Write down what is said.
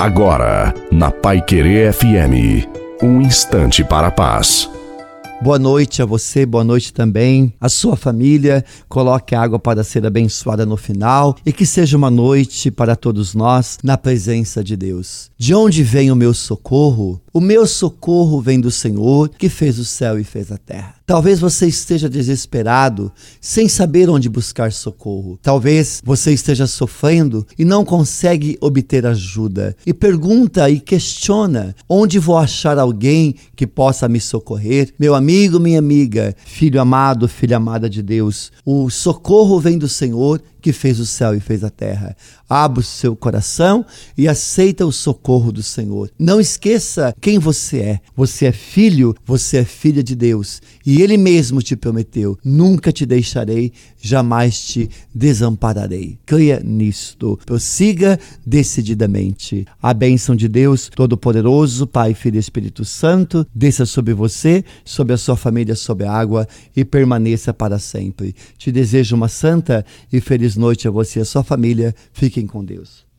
Agora, na Pai Querer FM, um instante para a paz. Boa noite a você, boa noite também à sua família. Coloque a água para ser abençoada no final e que seja uma noite para todos nós na presença de Deus. De onde vem o meu socorro? O meu socorro vem do Senhor que fez o céu e fez a terra. Talvez você esteja desesperado, sem saber onde buscar socorro. Talvez você esteja sofrendo e não consegue obter ajuda. E pergunta e questiona: onde vou achar alguém que possa me socorrer? Meu amigo, minha amiga, filho amado, filha amada de Deus, o socorro vem do Senhor que fez o céu e fez a terra. Abra o seu coração e aceita o socorro do Senhor. Não esqueça quem você é. Você é filho, você é filha de Deus. E Ele mesmo te prometeu: nunca te deixarei, jamais te desampararei. Creia nisto. Prossiga decididamente. A bênção de Deus Todo-Poderoso, Pai, Filho e Espírito Santo, desça sobre você, sobre a sua família, sobre a água e permaneça para sempre. Te desejo uma santa e feliz noite a você e a sua família. Fiquem com Deus.